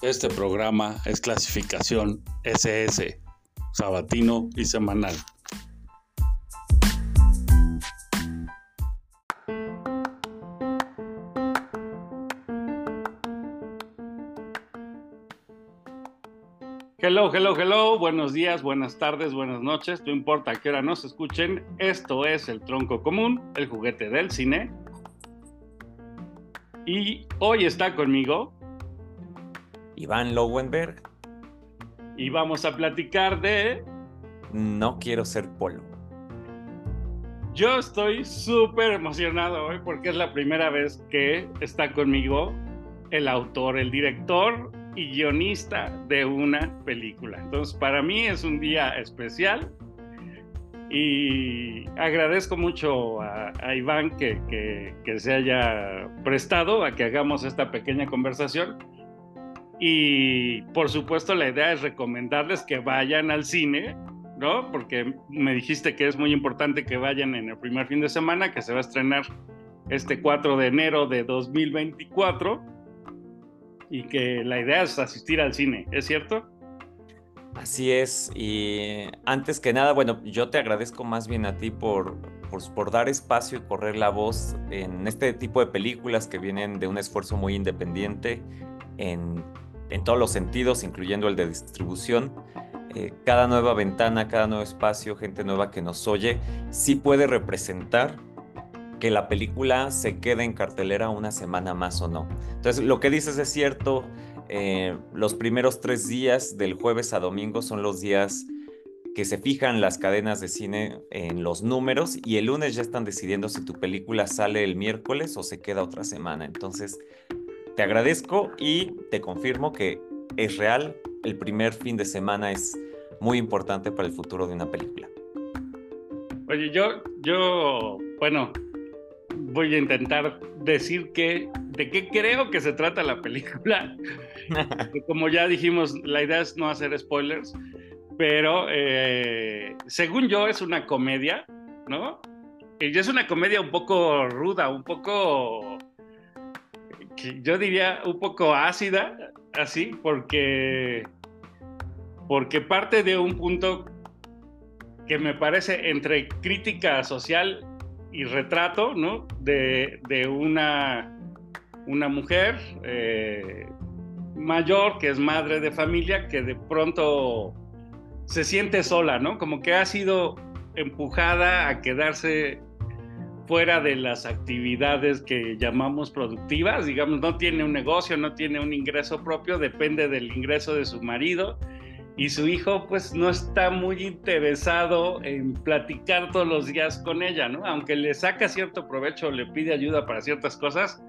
Este programa es clasificación SS, sabatino y semanal. Hello, hello, hello. Buenos días, buenas tardes, buenas noches. No importa qué hora nos escuchen. Esto es el tronco común, el juguete del cine. Y hoy está conmigo Iván Lowenberg. Y vamos a platicar de... No quiero ser polo. Yo estoy súper emocionado hoy porque es la primera vez que está conmigo el autor, el director y guionista de una película. Entonces, para mí es un día especial y agradezco mucho a, Iván que, que, se haya prestado a que hagamos esta pequeña conversación y por supuesto la idea es recomendarles que vayan al cine, ¿no? Porque me dijiste que es muy importante que vayan en el primer fin de semana, que se va a estrenar este 4 de enero de 2024 y que la idea es asistir al cine, ¿es cierto? Así es, y antes que nada, bueno, yo te agradezco más bien a ti por, por, por, dar espacio y correr la voz en este tipo de películas que vienen de un esfuerzo muy independiente en en todos los sentidos, incluyendo el de distribución. Eh, cada nueva ventana, cada nuevo espacio, gente nueva que nos oye, sí puede representar que la película se quede en cartelera una semana más o no. Entonces, lo que dices es cierto, eh, los primeros tres días del jueves a domingo son los días que se fijan las cadenas de cine en los números y el lunes ya están decidiendo si tu película sale el miércoles o se queda otra semana. Entonces, te agradezco y te confirmo que es real. El primer fin de semana es muy importante para el futuro de una película. Oye, yo, yo, bueno, voy a intentar decir que, de qué creo que se trata la película. Como ya dijimos, la idea es no hacer spoilers, pero eh, según yo es una comedia, ¿no? Y es una comedia un poco ruda, un poco yo diría un poco ácida, así, porque, porque parte de un punto que me parece entre crítica social y retrato, ¿no? De, una, una mujer eh, mayor que es madre de familia que de pronto se siente sola, ¿no? Como que ha sido empujada a quedarse fuera de las actividades que llamamos productivas, digamos, no tiene un negocio, no tiene un ingreso propio, depende del ingreso de su marido y su hijo pues no está muy interesado en platicar todos los días con ella, ¿no? Aunque le saca cierto provecho, le pide ayuda para ciertas cosas,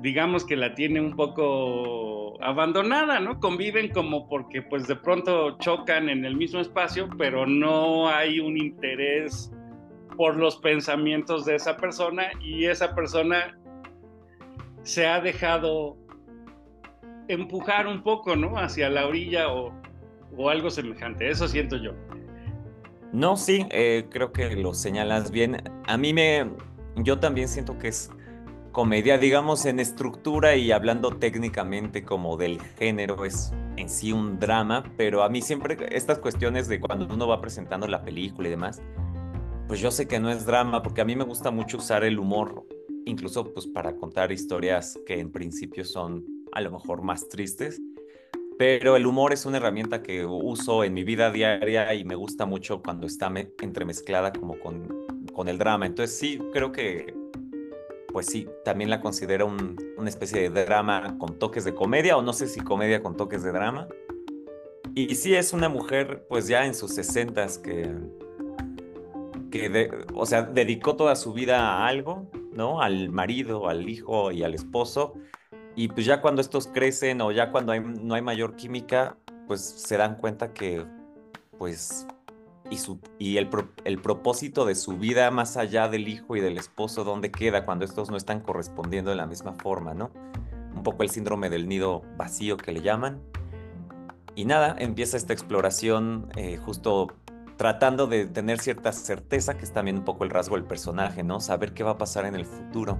digamos que la tiene un poco abandonada, ¿no? Conviven como porque pues de pronto chocan en el mismo espacio, pero no hay un interés por los pensamientos de esa persona y esa persona se ha dejado empujar un poco, ¿no? Hacia la orilla o, algo semejante. Eso siento yo. No, sí, eh, creo que lo señalas bien. A mí me, yo también siento que es comedia, digamos, en estructura y hablando técnicamente como del género, es en sí un drama, pero a mí siempre estas cuestiones de cuando uno va presentando la película y demás, pues yo sé que no es drama, porque a mí me gusta mucho usar el humor, incluso pues para contar historias que en principio son a lo mejor más tristes, pero el humor es una herramienta que uso en mi vida diaria y me gusta mucho cuando está entremezclada como con, con el drama. Entonces sí, creo que pues sí, también la considero una especie de drama con toques de comedia, o no sé si comedia con toques de drama. Y sí es una mujer, pues ya en sus sesentas, que que, o sea, dedicó toda su vida a algo, ¿no? Al marido, al hijo y al esposo. Y pues ya cuando estos crecen o ya cuando no hay mayor química, pues se dan cuenta que, pues, y, su, y el, el propósito de su vida más allá del hijo y del esposo, ¿dónde queda cuando estos no están correspondiendo de la misma forma, ¿no? Un poco el síndrome del nido vacío que le llaman. Y nada, empieza esta exploración eh, justo tratando de tener cierta certeza, que es también un poco el rasgo del personaje, ¿no? Saber qué va a pasar en el futuro.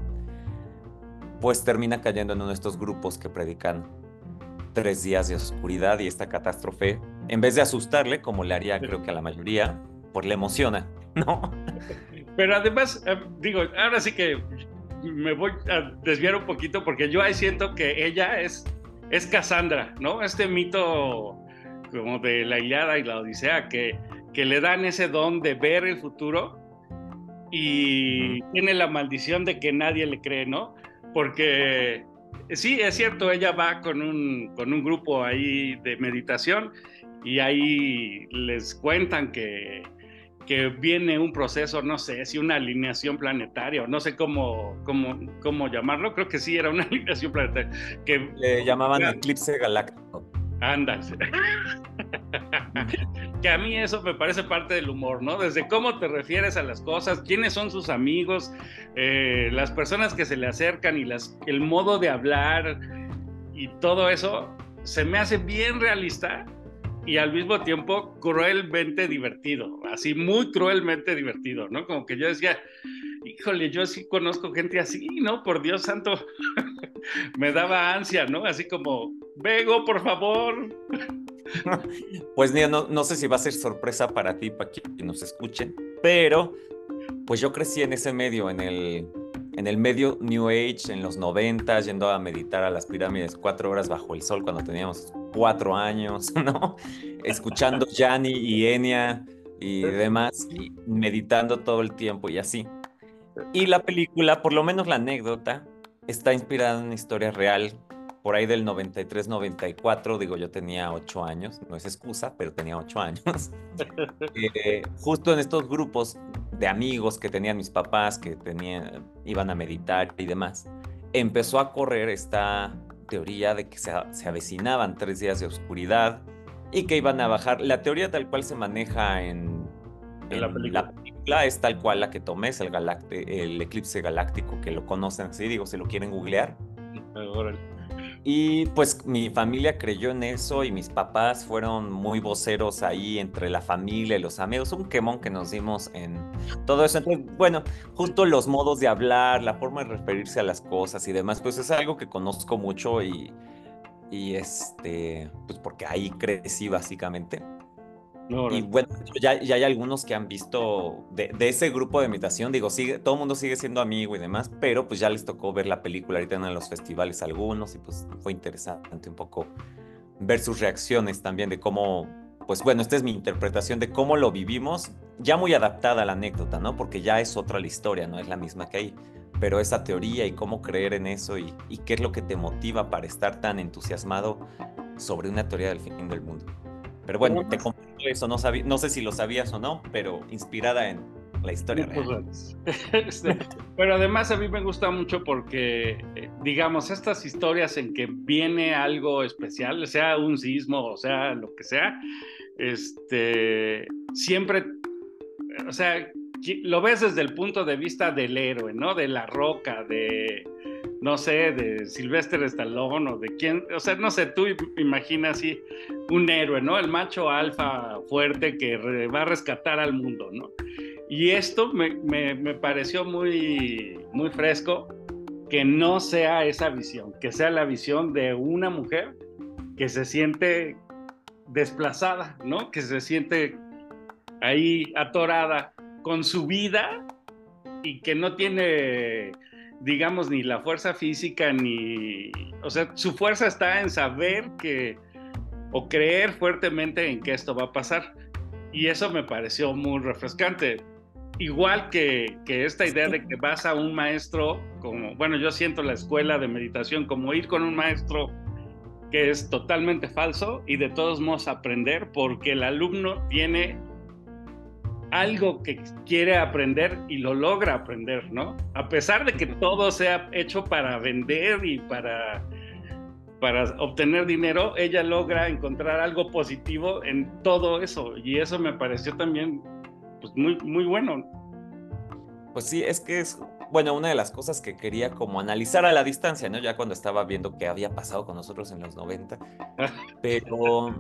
Pues termina cayendo en uno de estos grupos que predican tres días de oscuridad y esta catástrofe, en vez de asustarle, como le haría creo que a la mayoría, pues le emociona, ¿no? Pero además, eh, digo, ahora sí que me voy a desviar un poquito porque yo ahí siento que ella es, es Cassandra, ¿no? Este mito como de la Ilíada y la Odisea, que, que le dan ese don de ver el futuro y tiene la maldición de que nadie le cree, ¿no? Porque sí, es cierto, ella va con un, con un grupo ahí de meditación y ahí les cuentan que, que viene un proceso, no sé, si una alineación planetaria, o no sé cómo, cómo, cómo llamarlo, creo que sí era una alineación planetaria. Que, Le llamaban eclipse galáctico. Ándale. que a mí eso me parece parte del humor, ¿no? Desde cómo te refieres a las cosas, quiénes son sus amigos, eh, las personas que se le acercan y el modo de hablar y todo eso, se me hace bien realista y al mismo tiempo cruelmente divertido, así muy cruelmente divertido, ¿no? Como que yo decía, híjole, yo sí conozco gente así, ¿no? Por Dios santo, me daba ansia, ¿no? Así como, Vego, por favor. Pues no, no sé si va a ser sorpresa para ti, para que nos escuchen, pero pues yo crecí en ese medio, en el, en el medio New Age, en los 90, yendo a meditar a las pirámides cuatro horas bajo el sol cuando teníamos cuatro años, ¿no? Escuchando Yanni y Enya y demás, y meditando todo el tiempo y así. Y la película, por lo menos la anécdota, está inspirada en una historia real, por ahí del 93-94, digo, yo tenía ocho años, no es excusa, pero tenía ocho años. Eh, justo en estos grupos de amigos que tenían mis papás, que tenían, iban a meditar y demás, empezó a correr esta teoría de que se, se avecinaban tres días de oscuridad y que iban a bajar. La teoría tal cual se maneja en, la, película. es tal cual la que tomé, es el, el eclipse galáctico, que lo conocen así, digo, si lo quieren googlear. Y pues mi familia creyó en eso y mis papás fueron muy voceros ahí entre la familia y los amigos. Un quemón que nos dimos en todo eso. Entonces, bueno, justo los modos de hablar, la forma de referirse a las cosas y demás, pues es algo que conozco mucho y, y este, pues porque ahí crecí básicamente y bueno, ya, ya, hay algunos que han visto de, ese grupo de imitación, digo, sigue, todo el mundo sigue siendo amigo y demás, pero pues ya les tocó ver la película ahorita en los festivales algunos y pues fue interesante un poco ver sus reacciones también de cómo, pues bueno, esta es mi interpretación de cómo lo vivimos, ya muy adaptada a la anécdota, ¿no? Porque ya es otra la historia, no es la misma que ahí, pero esa teoría y cómo creer en eso y, y qué es lo que te motiva para estar tan entusiasmado sobre una teoría del fin del mundo. Pero bueno, te comento eso, no, no sé si lo sabías o no, pero inspirada en la historia real. Este, pero además a mí me gusta mucho porque, eh, digamos, estas historias en que viene algo especial, sea un sismo o sea lo que sea, este, siempre, o sea, lo ves desde el punto de vista del héroe, ¿no? De la roca, de, no sé, de Sylvester Stallone o de quién, o sea, no sé, tú imaginas así un héroe, ¿no? El macho alfa fuerte que va a rescatar al mundo, ¿no? Y esto me, me, pareció muy, muy fresco, que no sea esa visión, que sea la visión de una mujer que se siente desplazada, ¿no? Que se siente ahí atorada con su vida y que no tiene digamos, ni la fuerza física, ni, o sea, su fuerza está en saber que, o creer fuertemente en que esto va a pasar. Y eso me pareció muy refrescante. Igual que, que esta idea de que vas a un maestro, como, bueno, yo siento la escuela de meditación como ir con un maestro que es totalmente falso y de todos modos aprender porque el alumno tiene algo que quiere aprender y lo logra aprender, ¿no? A pesar de que todo sea hecho para vender y para, para obtener dinero, ella logra encontrar algo positivo en todo eso y eso me pareció también pues, muy, muy bueno. Pues sí, es que es bueno, una de las cosas que quería como analizar a la distancia, ¿no? Ya cuando estaba viendo qué había pasado con nosotros en los 90. Pero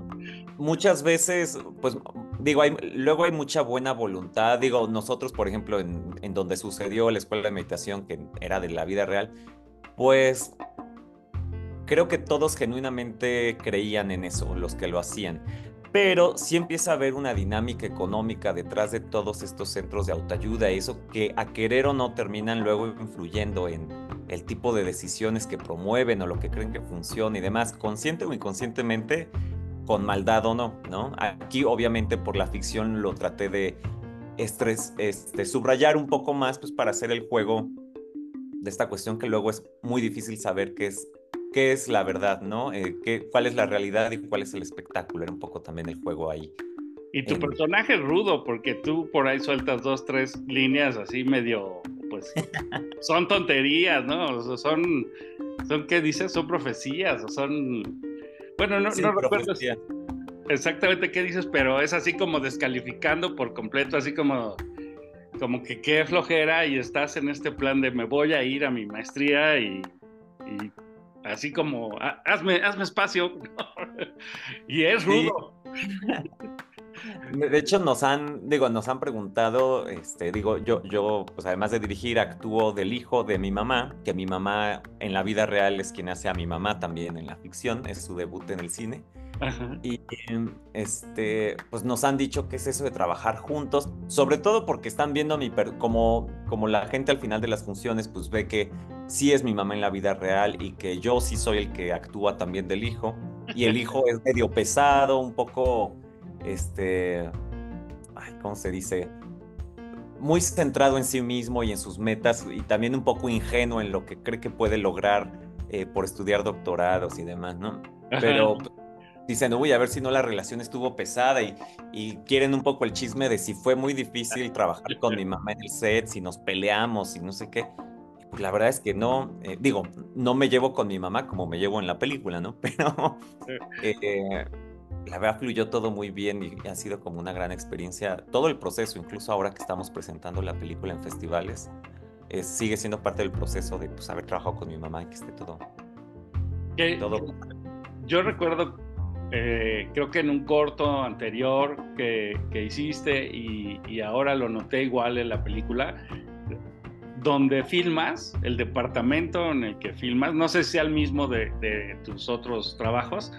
muchas veces, pues digo, hay, luego hay mucha buena voluntad. Digo, nosotros, por ejemplo, en, en donde sucedió la escuela de meditación, que era de la vida real, pues creo que todos genuinamente creían en eso, los que lo hacían. Pero sí empieza a haber una dinámica económica detrás de todos estos centros de autoayuda, eso que a querer o no terminan luego influyendo en el tipo de decisiones que promueven o lo que creen que funciona y demás, consciente o inconscientemente, con maldad o no, ¿no? Aquí obviamente por la ficción lo traté de este, subrayar un poco más pues para hacer el juego de esta cuestión que luego es muy difícil saber qué es qué es la verdad, ¿no? Eh, qué, ¿Cuál es la realidad y cuál es el espectáculo? Era un poco también el juego ahí. Y tu personaje es rudo, porque tú por ahí sueltas dos, tres líneas así medio, pues, son tonterías, ¿no? son, son, ¿qué dices? Son profecías, o son, bueno, no, no recuerdo exactamente qué dices, pero es así como descalificando por completo, así como, como que qué flojera y estás en este plan de me voy a ir a mi maestría y, y así como, hazme, hazme espacio. y es rudo. De hecho, nos han, digo, nos han preguntado, este, digo, yo, yo, pues además de dirigir, actúo del hijo de mi mamá, que mi mamá en la vida real es quien hace a mi mamá también en la ficción, es su debut en el cine. Y este, pues nos han dicho que es eso de trabajar juntos, sobre todo porque están viendo mi, como, como la gente al final de las funciones, pues ve que sí es mi mamá en la vida real y que yo sí soy el que actúa también del hijo. Y el hijo es medio pesado, un poco, este, ¿cómo se dice? Muy centrado en sí mismo y en sus metas y también un poco ingenuo en lo que cree que puede lograr eh, por estudiar doctorados y demás, ¿no? Pero dicen, uy, a ver si no la relación estuvo pesada y, y, quieren un poco el chisme de si fue muy difícil trabajar con mi mamá en el set, si nos peleamos y no sé qué. Pues la verdad es que no, eh, digo, no me llevo con mi mamá como me llevo en la película, ¿no? Pero eh, la verdad fluyó todo muy bien y ha sido como una gran experiencia. Todo el proceso, incluso ahora que estamos presentando la película en festivales, eh, sigue siendo parte del proceso de pues, haber trabajado con mi mamá y que esté todo. todo... Yo recuerdo creo que en un corto anterior que, que hiciste y, y, ahora lo noté igual en la película, donde filmas, el departamento en el que filmas, no sé si sea el mismo de, tus otros trabajos,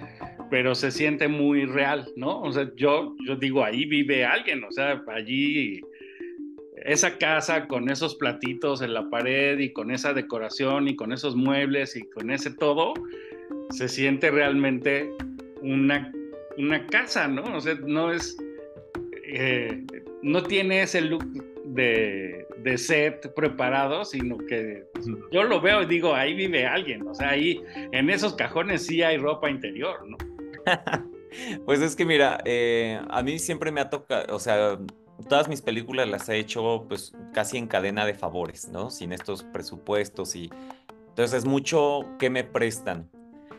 pero se siente muy real, ¿no? O sea, yo, yo digo, ahí vive alguien, o sea, allí esa casa con esos platitos en la pared y con esa decoración y con esos muebles y con ese todo, se siente realmente una, una casa, ¿no? O sea, no es, eh, no tiene ese look de, de, set preparado, sino que yo lo veo y digo, ahí vive alguien, o sea, ahí en esos cajones sí hay ropa interior, ¿no? pues es que mira, eh, a mí siempre me ha tocado, o sea, todas mis películas las he hecho pues casi en cadena de favores, ¿no? Sin estos presupuestos y entonces es mucho que me prestan.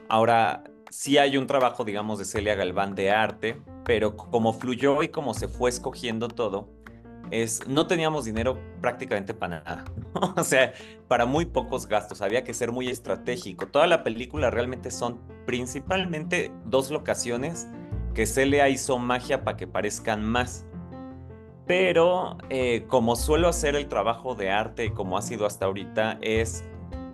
Ahora, sí hay un trabajo, digamos, de Celia Galván de arte, pero como fluyó y como se fue escogiendo todo, es, no teníamos dinero prácticamente para nada, o sea, para muy pocos gastos, había que ser muy estratégico. Toda la película realmente son principalmente dos locaciones que Celia hizo magia para que parezcan más. Pero eh, como suelo hacer el trabajo de arte, como ha sido hasta ahorita, es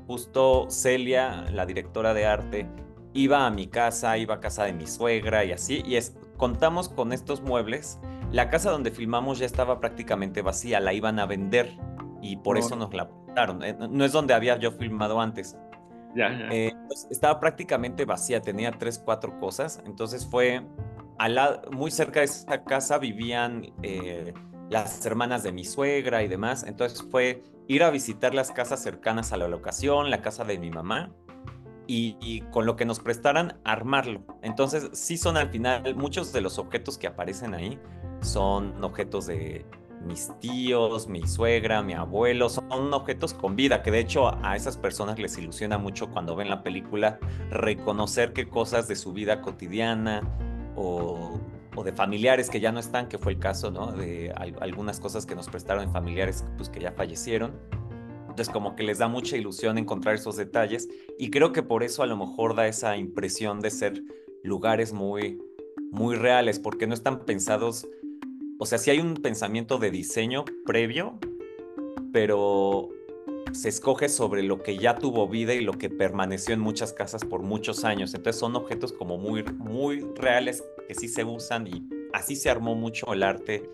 justo Celia, la directora de arte, iba a mi casa, iba a casa de mi suegra y así, y contamos con estos muebles la casa donde filmamos ya estaba prácticamente vacía, la iban a vender y por eso nos la apuntaron. Eh, no es donde había yo filmado antes. Ya, eh, pues, estaba prácticamente vacía, tenía tres, cuatro cosas. Entonces fue muy cerca de esa casa vivían eh, las hermanas de mi suegra y demás. Entonces fue ir a visitar las casas cercanas a la locación, la casa de mi mamá. Y, y, con lo que nos prestaran, armarlo. Entonces, sí son al final muchos de los objetos que aparecen ahí, son objetos de mis tíos, mi suegra, mi abuelo, son objetos con vida, que de hecho a esas personas les ilusiona mucho cuando ven la película reconocer qué cosas de su vida cotidiana o, de familiares que ya no están, que fue el caso, ¿no? De algunas cosas que nos prestaron familiares pues, que ya fallecieron. Entonces como que les da mucha ilusión encontrar esos detalles y creo que por eso a lo mejor da esa impresión de ser lugares muy, muy reales, porque no están pensados o sea, sí hay un pensamiento de diseño previo, pero se escoge sobre lo que ya tuvo vida y lo que permaneció en muchas casas por muchos años. Entonces son objetos como muy, muy reales que sí se usan y así se armó mucho el arte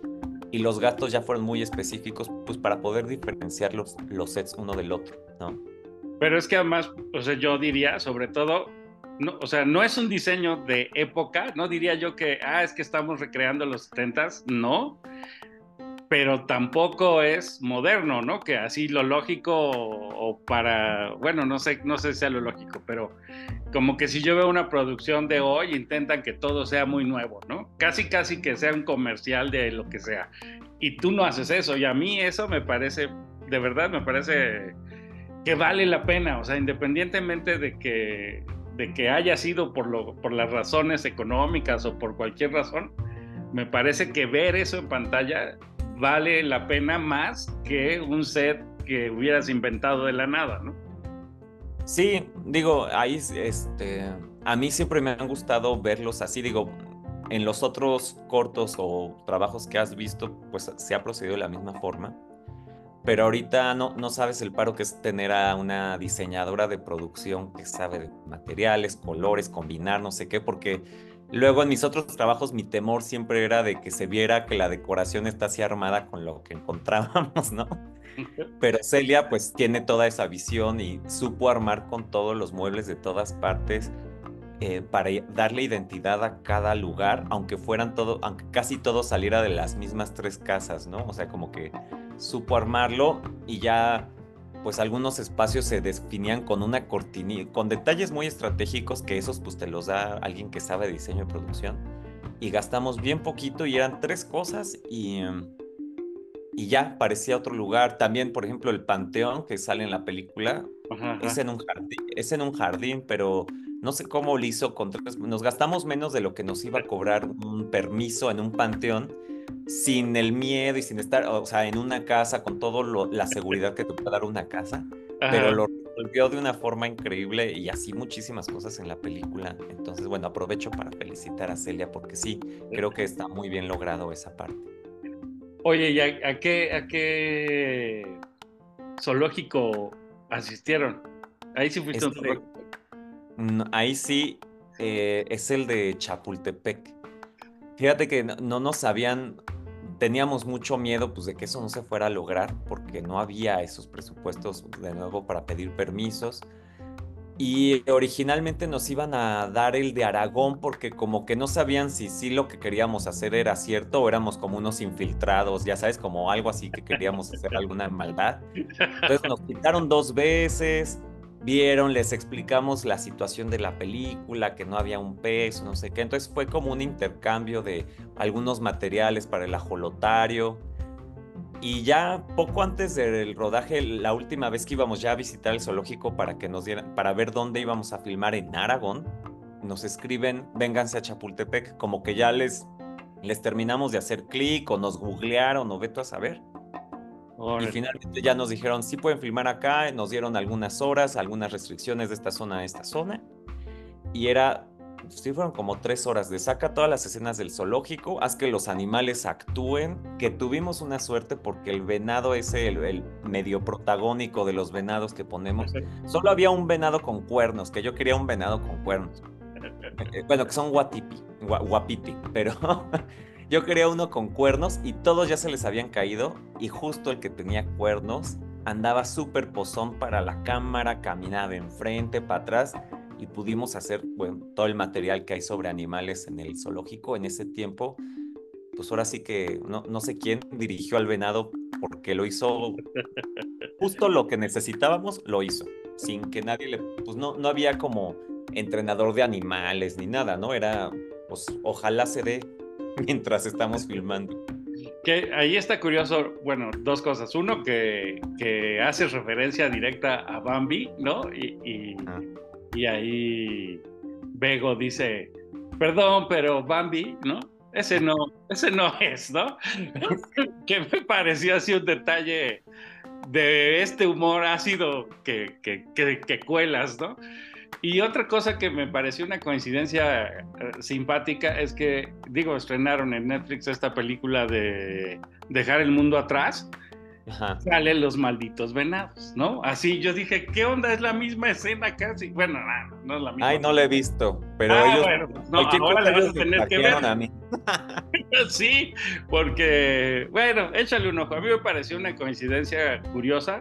y los gastos ya fueron muy específicos pues para poder diferenciar los, los sets uno del otro, ¿no? Pero es que además, o sea, yo diría, sobre todo, no, o sea, no es un diseño de época, no diría yo que, ah, es que estamos recreando los 70s, no, pero tampoco es moderno, ¿no? Que así lo lógico o para, bueno, no sé, no sé si sea lo lógico, pero como que si yo veo una producción de hoy intentan que todo sea muy nuevo, ¿no? Casi casi que sea un comercial de lo que sea. Y tú no haces eso y a mí eso me parece, de verdad me parece que vale la pena, o sea, independientemente de que de que haya sido por lo por las razones económicas o por cualquier razón, me parece que ver eso en pantalla vale la pena más que un set que hubieras inventado de la nada, ¿no? Sí, digo, ahí este, a mí siempre me han gustado verlos así, digo, en los otros cortos o trabajos que has visto, pues se ha procedido de la misma forma. Pero ahorita no, no sabes el paro que es tener a una diseñadora de producción que sabe de materiales, colores, combinar, no sé qué, porque Luego en mis otros trabajos mi temor siempre era de que se viera que la decoración está así armada con lo que encontrábamos, ¿no? Pero Celia pues tiene toda esa visión y supo armar con todos los muebles de todas partes eh, para darle identidad a cada lugar, aunque fueran todo, aunque casi todo saliera de las mismas tres casas, ¿no? O sea, como que supo armarlo y ya pues algunos espacios se definían con una cortinilla, con detalles muy estratégicos que esos pues te los da alguien que sabe de diseño y producción. Y gastamos bien poquito y eran tres cosas y, y ya parecía otro lugar. También, por ejemplo, el panteón que sale en la película Es, en un jardín, es en un jardín, pero no sé cómo lo hizo. Con nos gastamos menos de lo que nos iba a cobrar un permiso en un panteón sin el miedo y sin estar, o sea, en una casa con toda la seguridad que te puede dar una casa, pero lo resolvió de una forma increíble y así muchísimas cosas en la película. Entonces, bueno, aprovecho para felicitar a Celia porque sí, creo que está muy bien logrado esa parte. Oye, ¿y a, qué, a qué zoológico asistieron? Ahí sí fuiste Ahí sí, eh, es el de Chapultepec. Fíjate que no, nos sabían teníamos mucho miedo pues, de que eso no se fuera a lograr porque no había esos presupuestos de nuevo para pedir permisos. Y originalmente nos iban a dar el de Aragón porque como que no sabían si sí lo que queríamos hacer era cierto o éramos como unos infiltrados, ya sabes, como algo así que queríamos hacer alguna maldad. Entonces nos quitaron dos veces, vieron, les explicamos la situación de la película, que no había un peso, no sé qué. Entonces fue como un intercambio de algunos materiales para el ajolotario. Y ya poco antes del rodaje, la última vez que íbamos ya a visitar el zoológico para que nos dieran, para ver dónde íbamos a filmar en Aragón, nos escriben, vénganse a Chapultepec, como que ya les, les terminamos de hacer clic o nos googlearon o veto a saber. Y finalmente ya nos dijeron, sí pueden filmar acá, nos dieron algunas horas, algunas restricciones de esta zona a esta zona. Y era, sí fueron como tres horas de saca todas las escenas del zoológico, haz que los animales actúen, que tuvimos una suerte porque el venado ese, el, medio protagónico de los venados que ponemos, solo había un venado con cuernos, que yo quería un venado con cuernos. Eh, bueno, que son guatipi, guapiti, pero Yo quería uno con cuernos y todos ya se les habían caído y justo el que tenía cuernos andaba súper pozón para la cámara, caminaba enfrente, para atrás y pudimos hacer bueno, todo el material que hay sobre animales en el zoológico en ese tiempo. Pues ahora sí que no, no sé quién dirigió al venado porque lo hizo justo lo que necesitábamos, lo hizo, sin que nadie le, pues no, no había como entrenador de animales ni nada, ¿no? Era, pues ojalá se dé mientras estamos filmando. Que ahí está curioso, bueno, dos cosas. Uno, que, que haces referencia directa a Bambi, ¿no? Y, ah. y, ahí Bego dice, perdón, pero Bambi, ¿no? Ese no, ese no es, ¿no? que me pareció así un detalle de este humor ácido que, que, que, que cuelas, ¿no? Y otra cosa que me pareció una coincidencia eh, simpática es que, digo, estrenaron en Netflix esta película de Dejar el mundo atrás. salen los malditos venados, ¿no? Así yo dije, ¿qué onda? Es la misma escena casi. Bueno, no, no es la misma. Ay, no la he visto, pero ah, ellos. Bueno, pues no, ahora le vas a tener que ver. A mí. sí, porque, bueno, échale un ojo. A mí me pareció una coincidencia curiosa,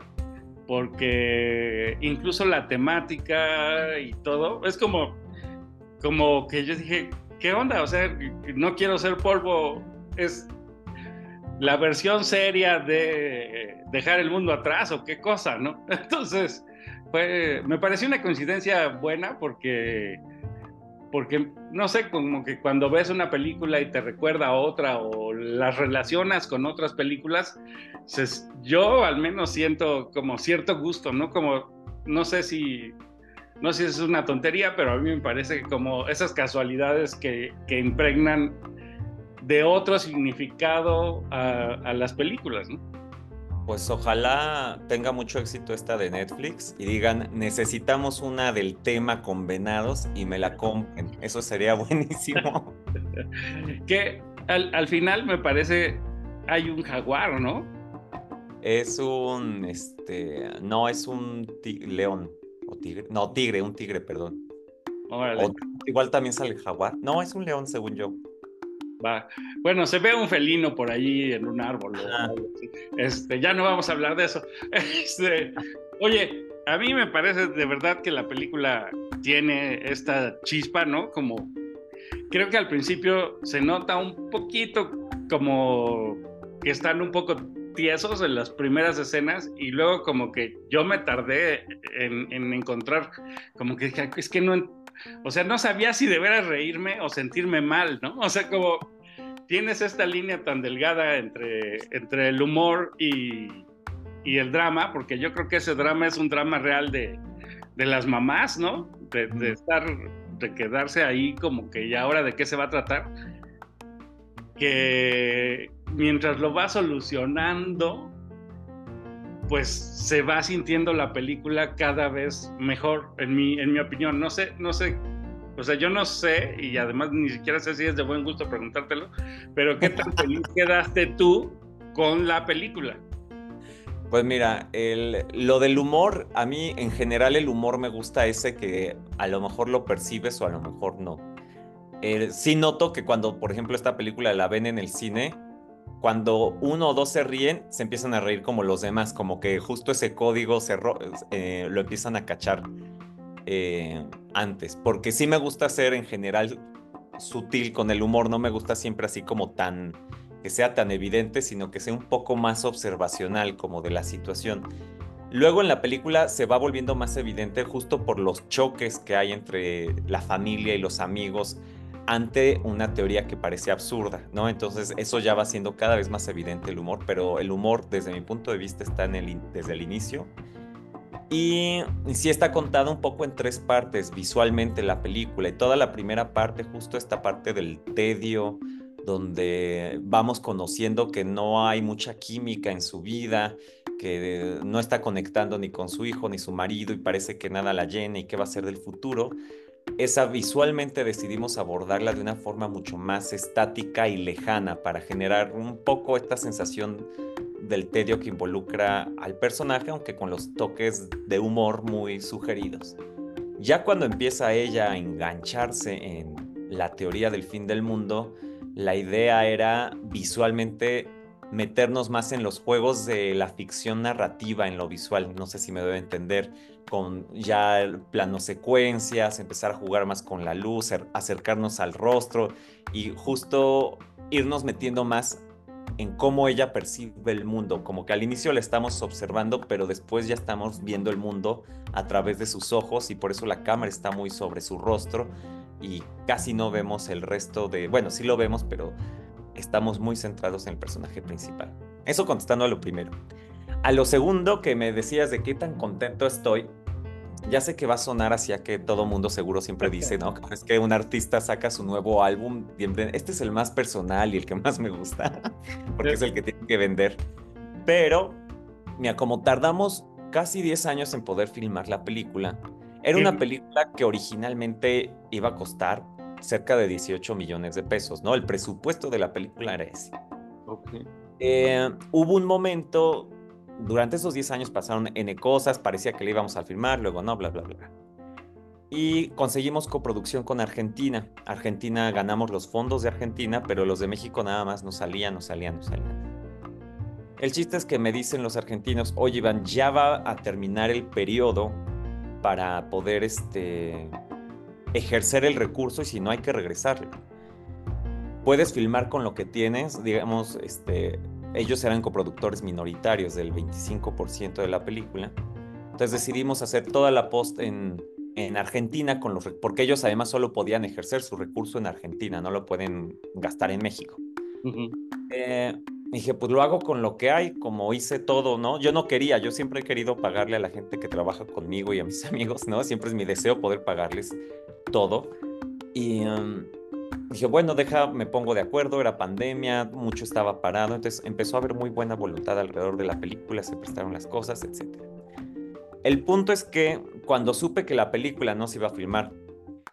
porque incluso la temática y todo, es como, como que yo dije, ¿qué onda? O sea, no quiero ser polvo, es la versión seria de dejar el mundo atrás o qué cosa, ¿no? Entonces, fue, me pareció una coincidencia buena porque, porque, no sé, como que cuando ves una película y te recuerda a otra o las relacionas con otras películas, yo al menos siento como cierto gusto, ¿no? Como, no sé si... No sé si es una tontería, pero a mí me parece como esas casualidades que, que impregnan de otro significado a, las películas, ¿no? Pues ojalá tenga mucho éxito esta de Netflix y digan, necesitamos una del tema con venados y me la compren. Eso sería buenísimo. que al, final me parece, hay un jaguar, ¿no? Es un, este, no, es un león o tigre, no, tigre, un tigre, perdón. igual también sale el jaguar. No, es un león, según yo. Bueno, se ve un felino por allí en un árbol. Este, ya no vamos a hablar de eso. Este, oye, a mí me parece de verdad que la película tiene esta chispa, ¿no? Como creo que al principio se nota un poquito como que están un poco tiesos en las primeras escenas y luego como que yo me tardé en, en encontrar como que es que no o sea, no sabía si debería reírme o sentirme mal, ¿no? O sea, como tienes esta línea tan delgada entre, entre el humor y, y el drama, porque yo creo que ese drama es un drama real de, de las mamás, ¿no? De, de, estar, de quedarse ahí como que ya ahora de qué se va a tratar. Que mientras lo va solucionando, pues se va sintiendo la película cada vez mejor, en mi, en mi opinión. No sé, no sé, o sea, yo no sé, y además ni siquiera sé si es de buen gusto preguntártelo, pero ¿qué tan feliz quedaste tú con la película? Pues mira, el, lo del humor, a mí en general el humor me gusta ese que a lo mejor lo percibes o a lo mejor no. sí noto que cuando, por ejemplo, esta película la ven en el cine, cuando uno o dos se ríen, se empiezan a reír como los demás, como que justo ese código se eh, lo empiezan a cachar eh, antes, porque sí me gusta ser en general sutil con el humor, no me gusta siempre así como tan, que sea tan evidente, sino que sea un poco más observacional como de la situación. Luego en la película se va volviendo más evidente justo por los choques que hay entre la familia y los amigos, ante una teoría que parece absurda, ¿no? Entonces eso ya va siendo cada vez más evidente el humor, pero el humor desde mi punto de vista está en el, desde el inicio. Y sí está contada un poco en tres partes visualmente la película y toda la primera parte, justo esta parte del tedio, donde vamos conociendo que no hay mucha química en su vida, que no está conectando ni con su hijo ni su marido y parece que nada la llena y qué va a ser del futuro. Esa visualmente decidimos abordarla de una forma mucho más estática y lejana para generar un poco esta sensación del tedio que involucra al personaje, aunque con los toques de humor muy sugeridos. Ya cuando empieza ella a engancharse en la teoría del fin del mundo, la idea era visualmente meternos más en los juegos de la ficción narrativa en lo visual, no sé si me debe entender, con ya plano secuencias, empezar a jugar más con la luz, acercarnos al rostro y justo irnos metiendo más en cómo ella percibe el mundo, como que al inicio la estamos observando, pero después ya estamos viendo el mundo a través de sus ojos y por eso la cámara está muy sobre su rostro y casi no vemos el resto de, bueno, sí lo vemos, pero estamos muy centrados en el personaje principal. Eso contestando a lo primero. A lo segundo que me decías de qué tan contento estoy, ya sé que va a sonar hacia que todo mundo seguro siempre dice, ¿no? Es que un artista saca su nuevo álbum, este es el más personal y el que más me gusta, porque es el que tiene que vender. Pero, mira, como tardamos casi 10 años en poder filmar la película, era una película que originalmente iba a costar cerca de 18 millones de pesos, ¿no? El presupuesto de la película era ese. Eh, hubo un momento durante esos 10 años pasaron N cosas, parecía que le íbamos a filmar, luego no, bla, bla, bla. Y conseguimos coproducción con Argentina. Argentina ganamos los fondos de Argentina, pero los de México nada más no salían, no salían, no salían. El chiste es que me dicen los argentinos, oye Iván, ya va a terminar el periodo para poder este, ejercer el recurso y si no hay que regresarle. Puedes filmar con lo que tienes, digamos, este, ellos eran coproductores minoritarios del 25% de la película. Entonces decidimos hacer toda la post en, en Argentina con los porque ellos además solo podían ejercer su recurso en Argentina, no lo pueden gastar en México. Eh, dije, pues lo hago con lo que hay, como hice todo, ¿no? Yo no quería, yo siempre he querido pagarle a la gente que trabaja conmigo y a mis amigos, ¿no? Siempre es mi deseo poder pagarles todo. Y em, dije, bueno, deja, me pongo de acuerdo, era pandemia, mucho estaba parado, entonces empezó a haber muy buena voluntad alrededor de la película, se prestaron las cosas, etc. El punto es que cuando supe que la película no se iba a filmar,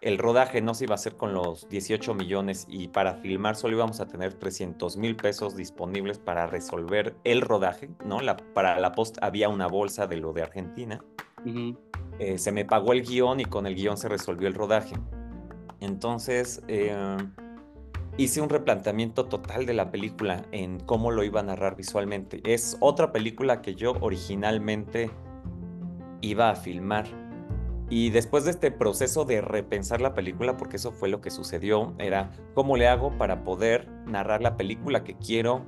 el rodaje no se iba a hacer con los 18 millones y para filmar solo íbamos a tener 300 mil pesos disponibles para resolver el rodaje, ¿no? La, para la post había una bolsa de lo de Argentina. Eh, se me pagó el guion y con el guion se resolvió el rodaje. Entonces, eh, hice un replanteamiento total de la película en cómo lo iba a narrar visualmente. Es otra película que yo originalmente iba a filmar. Y después de este proceso de repensar la película, porque eso fue lo que sucedió, era cómo le hago para poder narrar la película que quiero,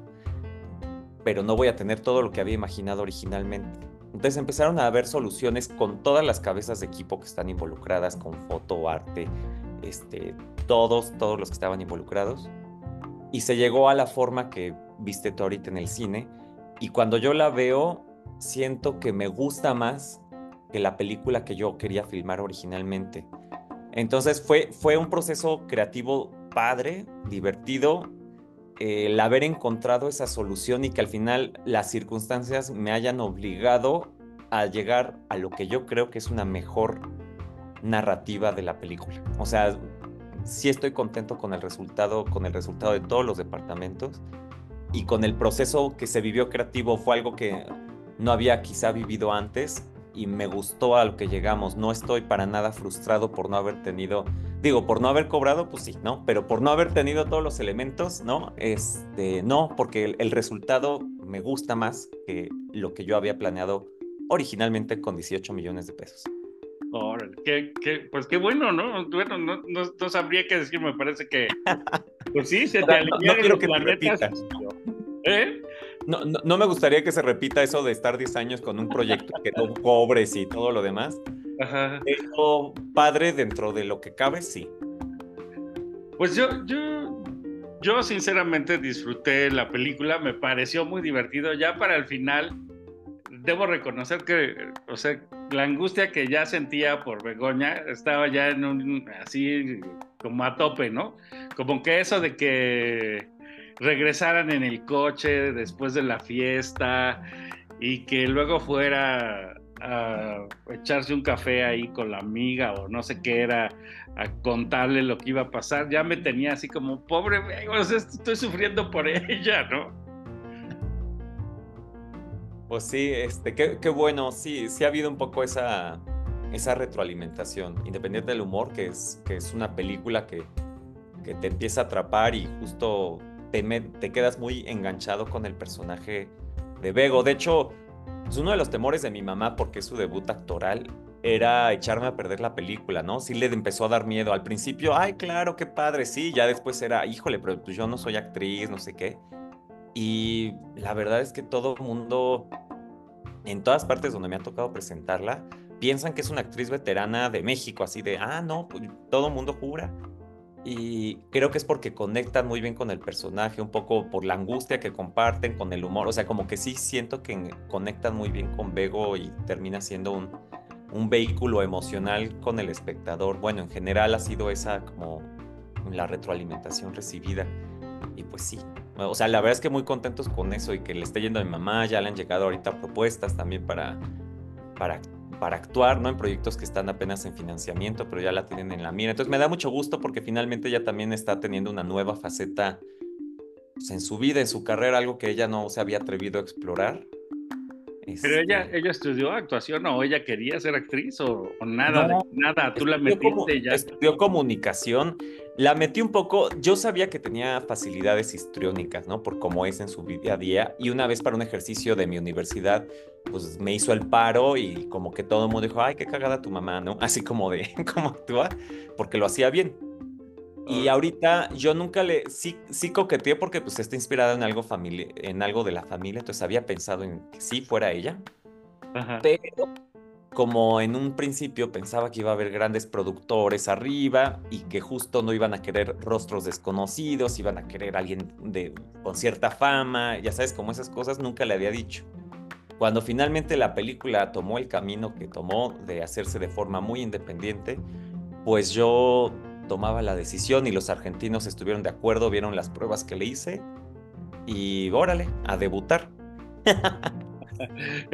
pero no voy a tener todo lo que había imaginado originalmente. Entonces empezaron a haber soluciones con todas las cabezas de equipo que están involucradas, con foto, arte, este, todos, todos los que estaban involucrados. Y se llegó a la forma que viste tú ahorita en el cine. Y cuando yo la veo, siento que me gusta más que la película que yo quería filmar originalmente. Entonces fue, fue un proceso creativo padre, divertido, el haber encontrado esa solución y que al final las circunstancias me hayan obligado a llegar a lo que yo creo que es una mejor narrativa de la película. O sea, sí estoy contento con el resultado, con el resultado de todos los departamentos y con el proceso que se vivió creativo fue algo que no había quizá vivido antes y me gustó a lo que llegamos. No estoy para nada frustrado por no haber tenido, digo, por no haber cobrado, pues sí, ¿no? Pero por no haber tenido todos los elementos, ¿no? Este, no, porque el, el resultado me gusta más que lo que yo había planeado originalmente con 18 millones de pesos pues qué bueno, ¿no? Bueno, no, no, sabría qué decir, me parece que. Pues sí, se te alinean los planetas. ¿Eh? No, no, no, me gustaría que se repita eso de estar 10 años con un proyecto que no cobres y todo lo demás. Ajá. Pero padre dentro de lo que cabe, sí. Pues yo, yo, yo sinceramente disfruté la película, me pareció muy divertido. Ya para el final, debo reconocer que, o sea, la angustia que ya sentía por Begoña estaba ya en un, así como a tope, ¿no? Como que eso de que regresaran en el coche después de la fiesta y que luego fuera a echarse un café ahí con la amiga o no sé qué era, a contarle lo que iba a pasar, ya me tenía así como, pobre, o sea, estoy sufriendo por ella, ¿no? Pues sí, este, qué, bueno, sí, sí ha habido un poco esa, esa retroalimentación, independiente del humor, que es, que es una película que, que te empieza a atrapar y justo te, te quedas muy enganchado con el personaje de Bego. De hecho, es uno de los temores de mi mamá, porque es su debut actoral, era echarme a perder la película, ¿no? Sí le empezó a dar miedo. Al principio, ay, claro, qué padre, sí, ya después era, híjole, pero pues yo no soy actriz, no sé qué. Y la verdad es que todo mundo, en todas partes donde me ha tocado presentarla, piensan que es una actriz veterana de México, así de, ah, no, pues todo mundo jura. Y creo que es porque conectan muy bien con el personaje, un poco por la angustia que comparten, con el humor. O sea, como que sí siento que conectan muy bien con Bego y termina siendo un vehículo emocional con el espectador. Bueno, en general ha sido esa como la retroalimentación recibida. Y pues sí, o sea, la verdad es que muy contentos con eso y que le esté yendo a mi mamá, ya le han llegado ahorita propuestas también para, para, para actuar, ¿no? En proyectos que están apenas en financiamiento, pero ya la tienen en la mira. Entonces me da mucho gusto porque finalmente ella también está teniendo una nueva faceta pues, en su vida, en su carrera, algo que ella no se había atrevido a explorar. Pero ella, este ella estudió actuación o ella quería ser actriz o, nada, nada, tú la metiste ya. Estudió comunicación, la metí un poco, yo sabía que tenía facilidades histriónicas, ¿no? Por cómo es en su día a día y una vez para un ejercicio de mi universidad, pues me hizo el paro y como que todo el mundo dijo, ay, qué cagada tu mamá, ¿no? Así como de, ¿cómo actúa? Porque lo hacía bien. Y ahorita yo nunca le, sí, sí coqueteé porque pues está inspirada en algo, familia, en algo de la familia, entonces había pensado en que sí fuera ella. Pero como en un principio pensaba que iba a haber grandes productores arriba y que justo no iban a querer rostros desconocidos, iban a querer alguien de, con cierta fama, ya sabes, como esas cosas, nunca le había dicho. Cuando finalmente la película tomó el camino que tomó de hacerse de forma muy independiente, pues yo tomaba la decisión y los argentinos estuvieron de acuerdo, vieron las pruebas que le hice y órale, a debutar.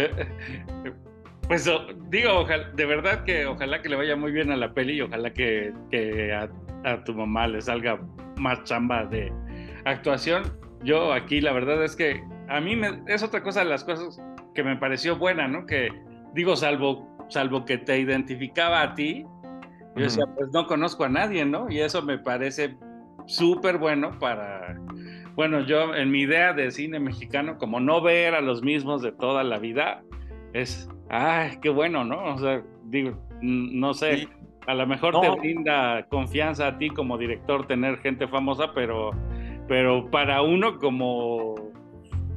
pues digo, ojalá, de verdad que ojalá que le vaya muy bien a la peli y ojalá que, a, tu mamá le salga más chamba de actuación. Yo aquí la verdad es que a mí me, es otra cosa de las cosas que me pareció buena, ¿no? Que digo, salvo, salvo que te identificaba a ti, yo decía, pues no conozco a nadie, ¿no? Y eso me parece súper bueno para, bueno, yo en mi idea de cine mexicano, como no ver a los mismos de toda la vida, es, ay, qué bueno, ¿no? O sea, digo, no sé, a lo mejor te brinda confianza a ti como director tener gente famosa, pero, pero para uno como,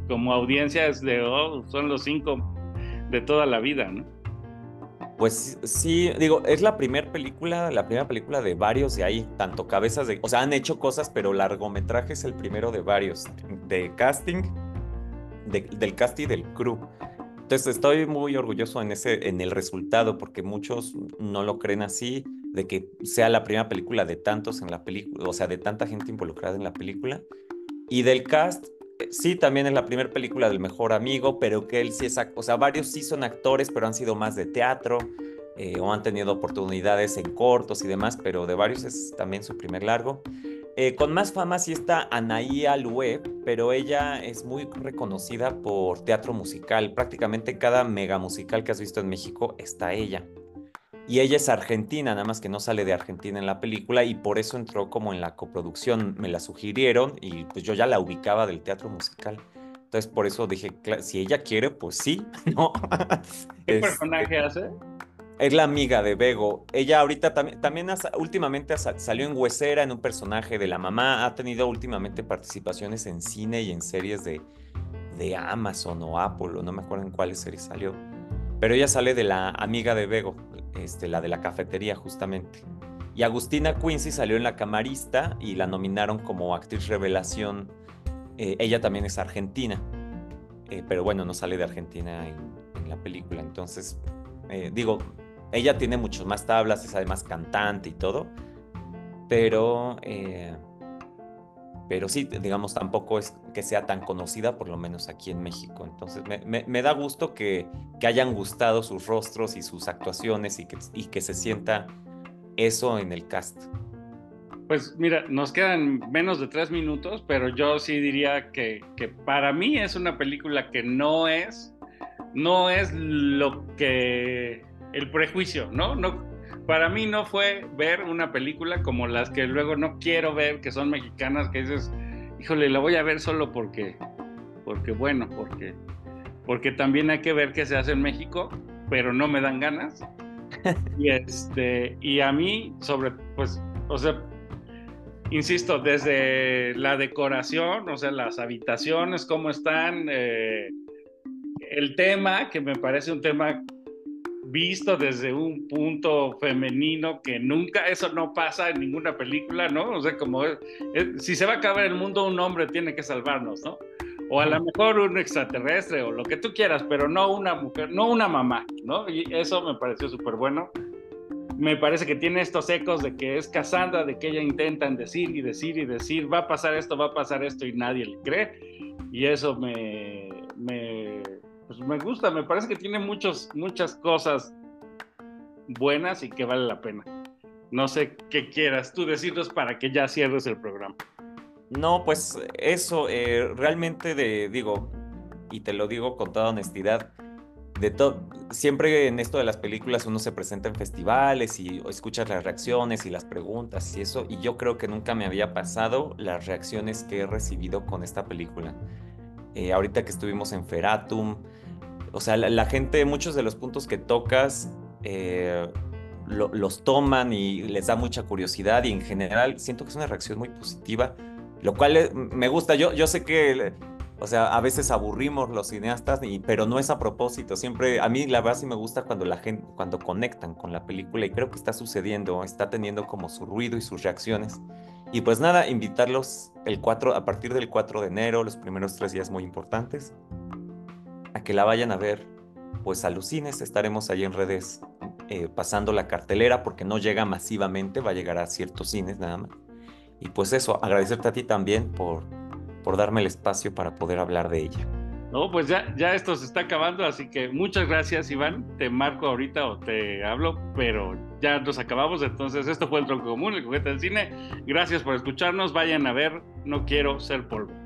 como audiencia es de, oh, son los cinco de toda la vida, ¿no? Pues sí, digo, es la primera película, la primera película de varios de ahí, tanto cabezas de, o sea, han hecho cosas, pero largometraje es el primero de varios, de casting, del casting del crew. Entonces estoy muy orgulloso en ese, en el resultado, porque muchos no lo creen así, de que sea la primera película de tantos en la película, o sea, de tanta gente involucrada en la película. Y del cast, sí, también es la primera película del mejor amigo, pero que él sí es, o sea, varios sí son actores, pero han sido más de teatro eh, o han tenido oportunidades en cortos y demás, pero de varios es también su primer largo. Eh, con más fama sí está Anaí Alué, pero ella es muy reconocida por teatro musical. Prácticamente cada mega musical que has visto en México está ella. Y ella es argentina, nada más que no sale de Argentina en la película y por eso entró como en la coproducción. Me la sugirieron y pues yo ya la ubicaba del teatro musical. Entonces por eso dije, si ella quiere, pues sí, ¿no? ¿Qué personaje hace? Es la amiga de Bego. Ella ahorita también, también últimamente salió en Huesera en un personaje de la mamá. Ha tenido últimamente participaciones en cine y en series de, de Amazon o Apple, o no me acuerdo en cuáles series salió. Pero ella sale de la amiga de Bego, este, la de la cafetería justamente. Y Agustina Quincy salió en La Camarista y la nominaron como actriz revelación. Eh, ella también es argentina, eh, pero bueno, no sale de Argentina en, la película. Entonces, eh, digo, ella tiene muchos más tablas, es además cantante y todo, pero pero sí, digamos, tampoco es que sea tan conocida, por lo menos aquí en México. Entonces, me, da gusto que, que, hayan gustado sus rostros y sus actuaciones y que, y que se sienta eso en el cast. Pues mira, nos quedan menos de tres minutos, pero yo sí diría que, que para mí es una película que no es, no es lo que el prejuicio, ¿no? No, para mí no fue ver una película como las que luego no quiero ver, que son mexicanas, que dices, híjole, la voy a ver solo porque, porque bueno, porque, porque también hay que ver qué se hace en México, pero no me dan ganas. y este, y a mí, sobre, pues, o sea, insisto, desde la decoración, o sea, las habitaciones, cómo están, eh, el tema, que me parece un tema visto desde un punto femenino que nunca, eso no pasa en ninguna película, ¿no? O sea, como si se va a acabar el mundo, un hombre tiene que salvarnos, ¿no? O a lo mejor un extraterrestre o lo que tú quieras, pero no una mujer, no una mamá, ¿no? Y eso me pareció súper bueno. Me parece que tiene estos ecos de que es Cassandra, de que ella intentan decir y decir y decir, va a pasar esto, va a pasar esto y nadie le cree. Y eso me, me pues me gusta, me parece que tiene muchos, muchas cosas buenas y que vale la pena. No sé qué quieras tú decirnos para que ya cierres el programa. No, pues eso, eh, realmente de, digo, y te lo digo con toda honestidad, de todo, siempre en esto de las películas uno se presenta en festivales y escuchas las reacciones y las preguntas y eso, y yo creo que nunca me había pasado las reacciones que he recibido con esta película. Eh, ahorita que estuvimos en Feratum, o sea, la, gente, muchos de los puntos que tocas, eh, los toman y les da mucha curiosidad y en general siento que es una reacción muy positiva, lo cual me gusta. Yo, yo sé que o sea, a veces aburrimos los cineastas, pero no es a propósito. Siempre, a mí la verdad sí me gusta cuando la gente, cuando conectan con la película y creo que está sucediendo, está teniendo como su ruido y sus reacciones. Y pues nada, invitarlos el 4, a partir del 4 de enero, los primeros tres días muy importantes, a que la vayan a ver pues a los cines. Estaremos ahí en redes eh, pasando la cartelera porque no llega masivamente, va a llegar a ciertos cines nada más. Y pues eso, agradecerte a ti también por por darme el espacio para poder hablar de ella. No, pues ya, ya esto se está acabando, así que muchas gracias, Iván. Te marco ahorita o te hablo, pero ya nos acabamos. Entonces, esto fue el tronco común, el juguete del cine. Gracias por escucharnos. Vayan a ver No Quiero Ser Polvo.